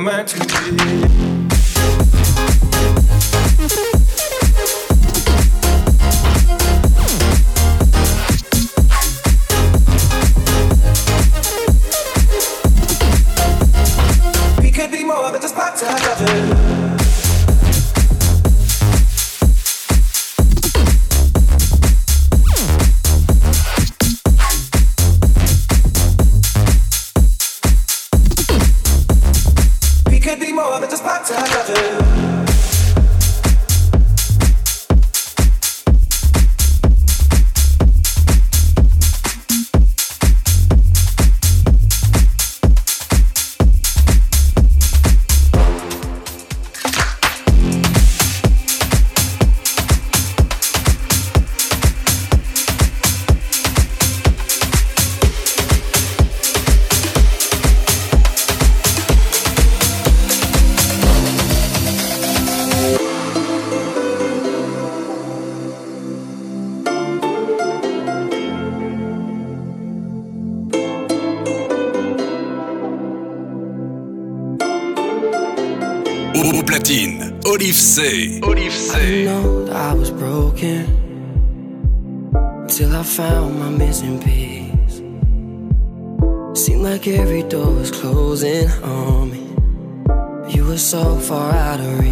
my mind closing on me. You were so far out of reach.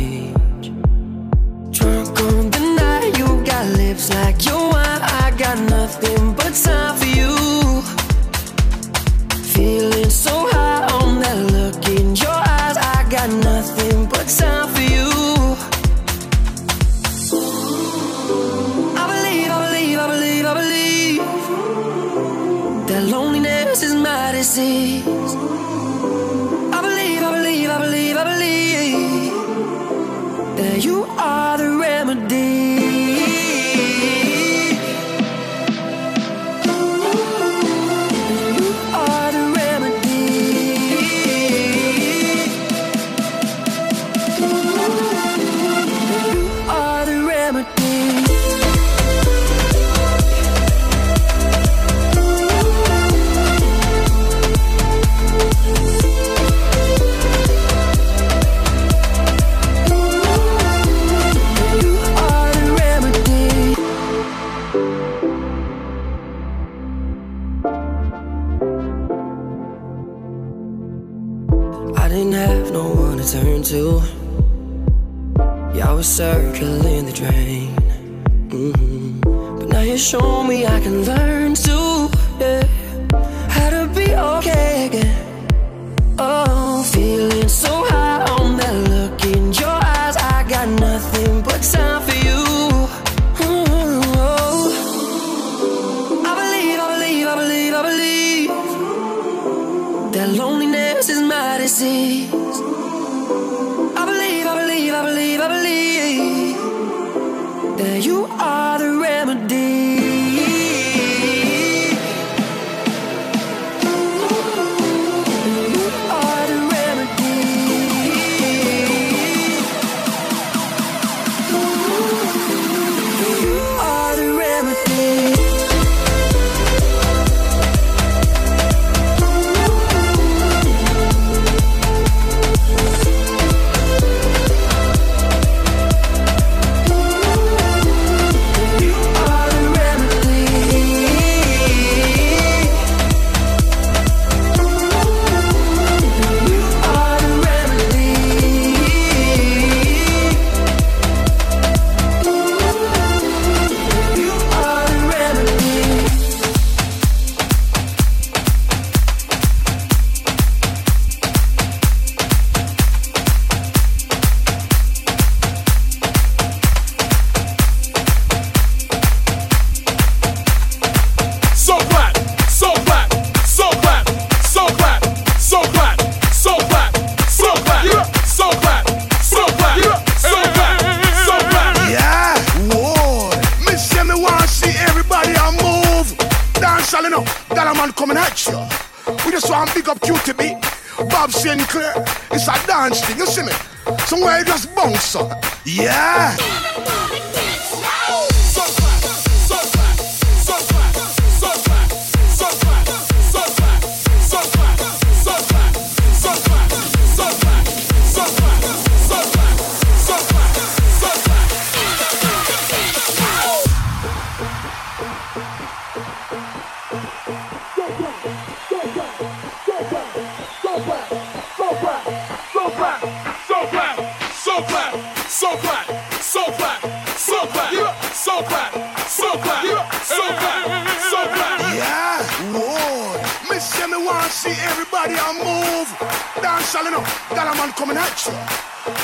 coming at you.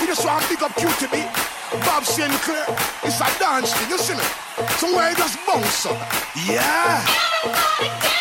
We just want to pick up QTB, Bob Sinclar. It's a dance thing, you see me? Somewhere it just bounce up. Yeah.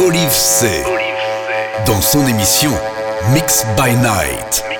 Olive C. Dans son émission Mix by Night.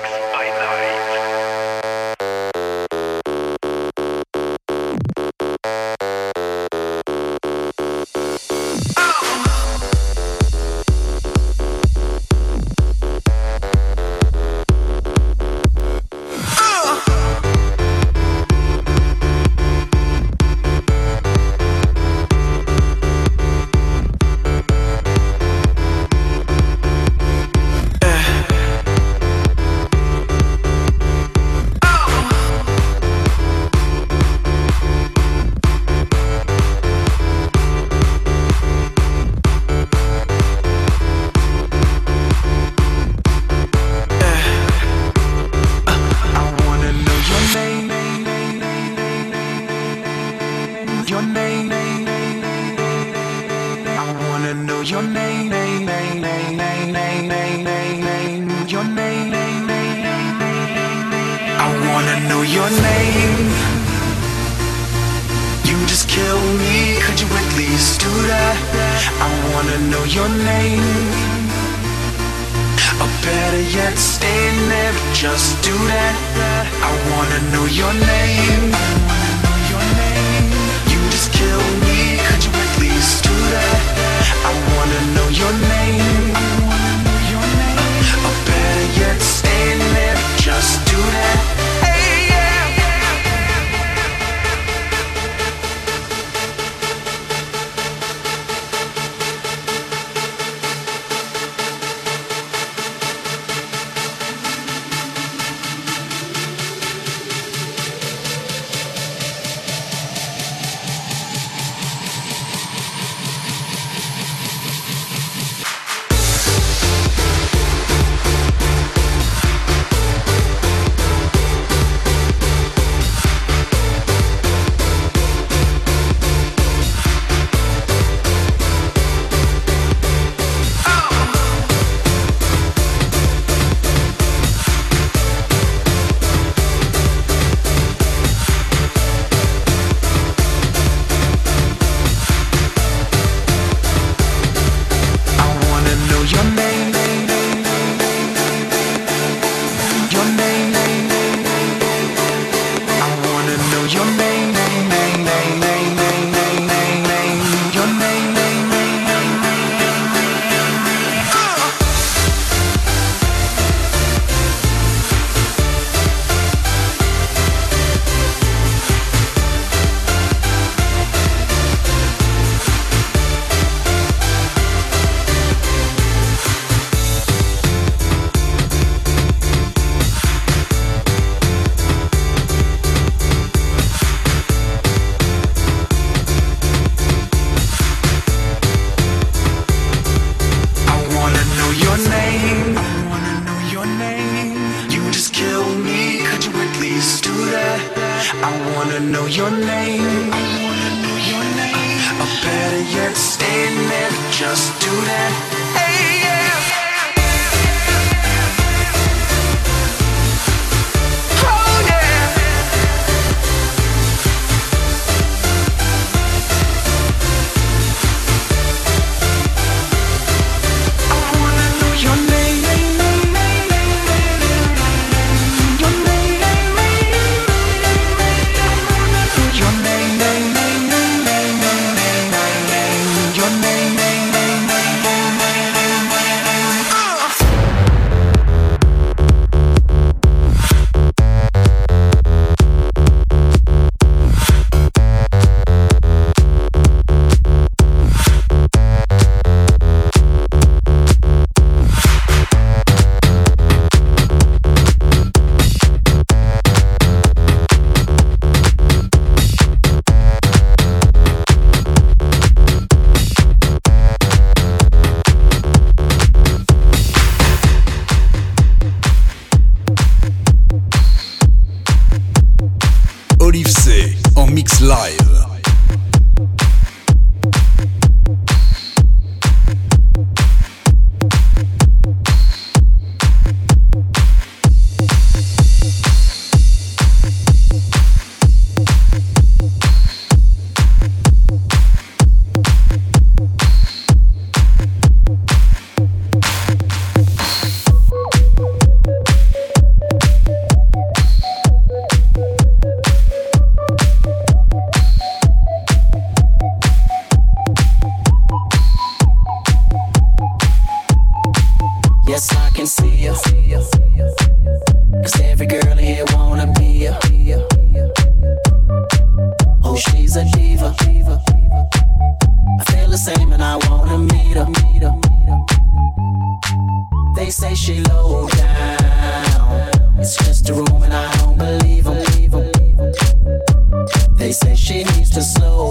Say she needs to slow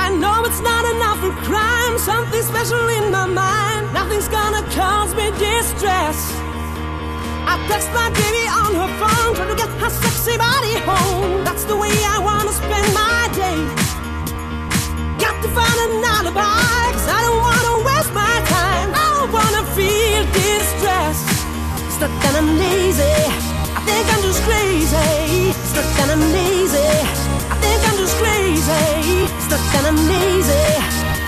I know it's not enough for crime. Something special in my mind. Nothing's gonna cause me distress. I text my baby on her phone, trying to get her sexy body home. That's the way I wanna spend my day. Got to find an alibi, cause I don't wanna waste my time. I don't wanna feel distressed. It's not that I'm lazy think I'm just crazy, stuck and I'm lazy. I think I'm just crazy, stuck and I'm lazy.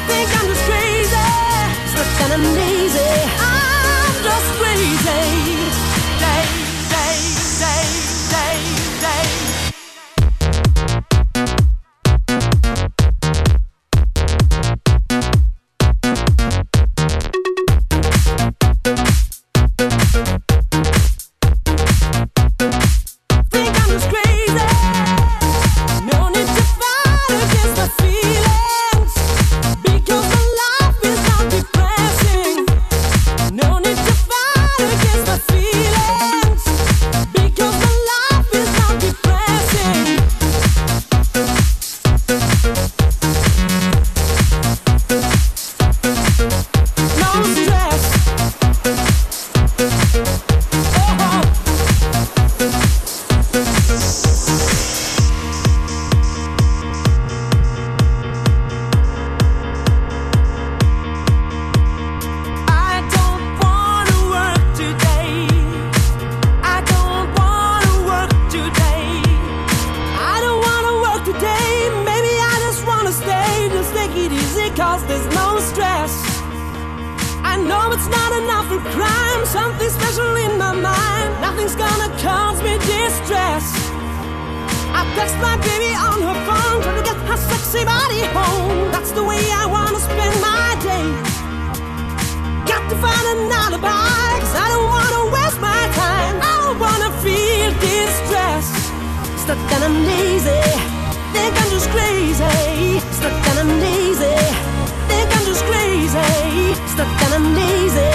Think I'm just crazy, stuck and I'm lazy. I'm just crazy. Text my baby on her phone, trying to get her sexy body home. That's the way I wanna spend my day. Got to find an alibi, cause I don't wanna waste my time. I don't wanna feel distressed. Stuck and I'm lazy, think I'm just crazy. Stuck and I'm lazy, think I'm just crazy. Stuck and I'm lazy,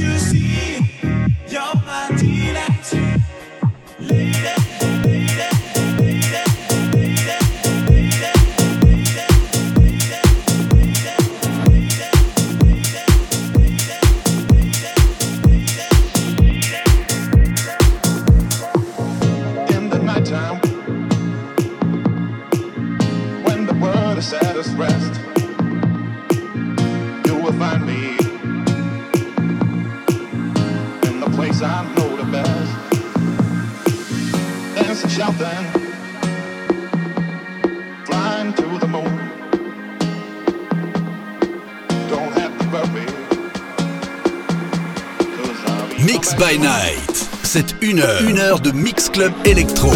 you see une heure, de Mix Club électro.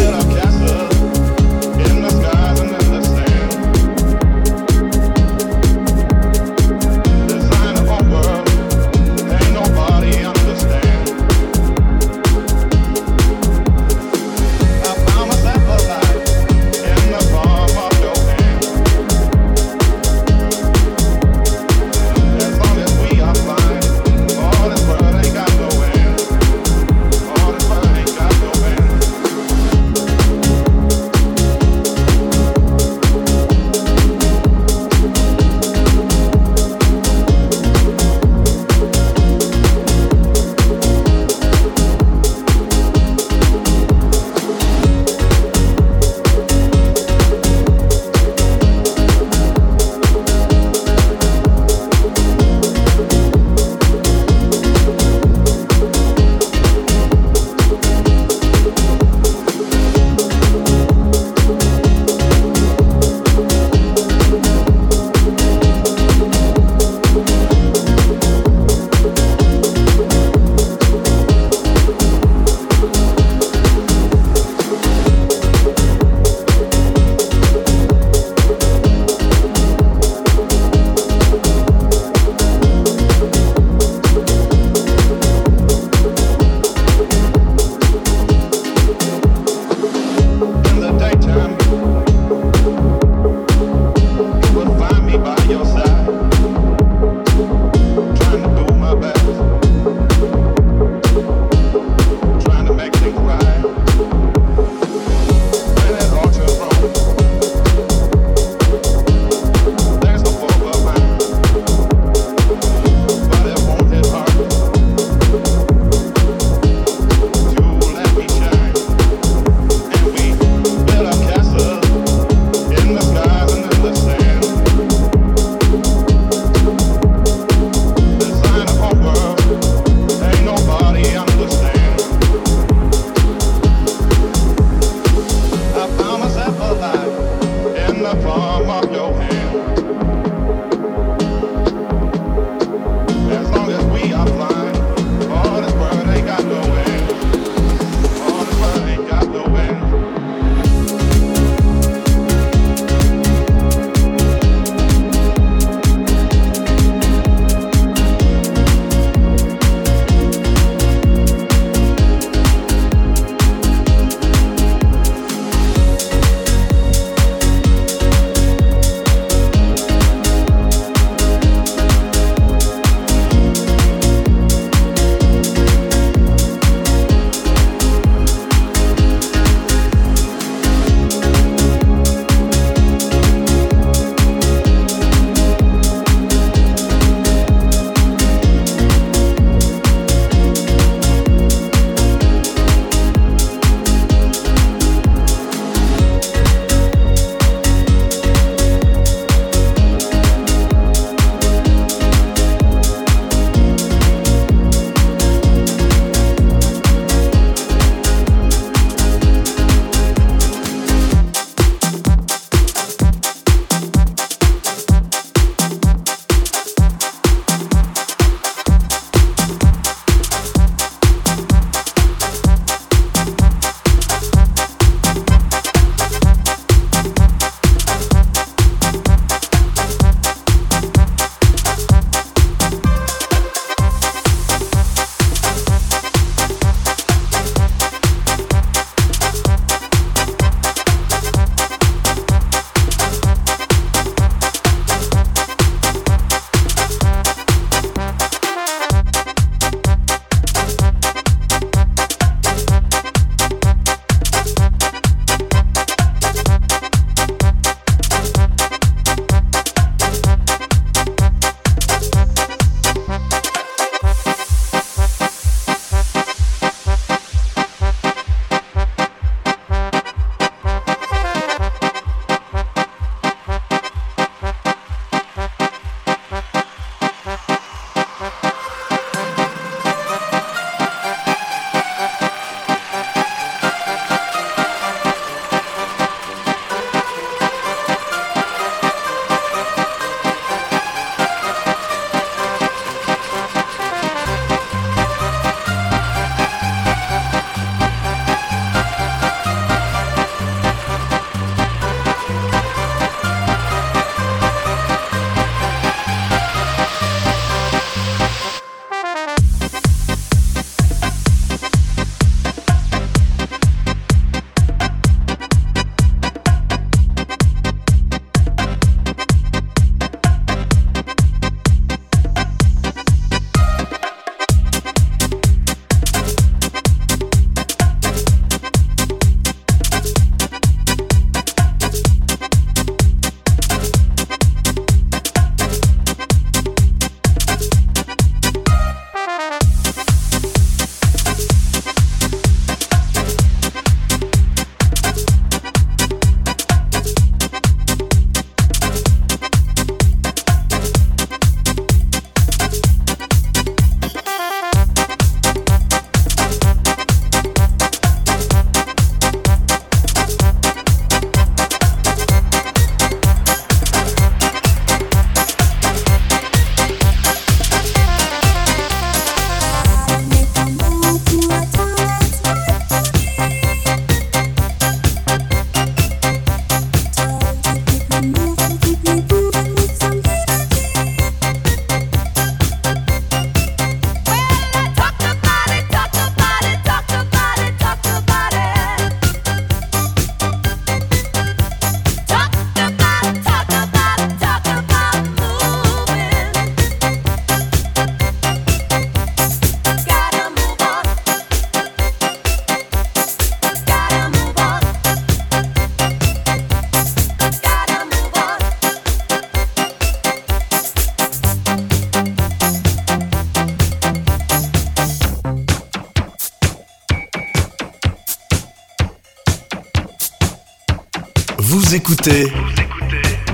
Écoutez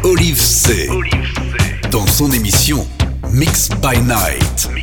Olive C. Dans son émission Mix by Night.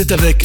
C'est avec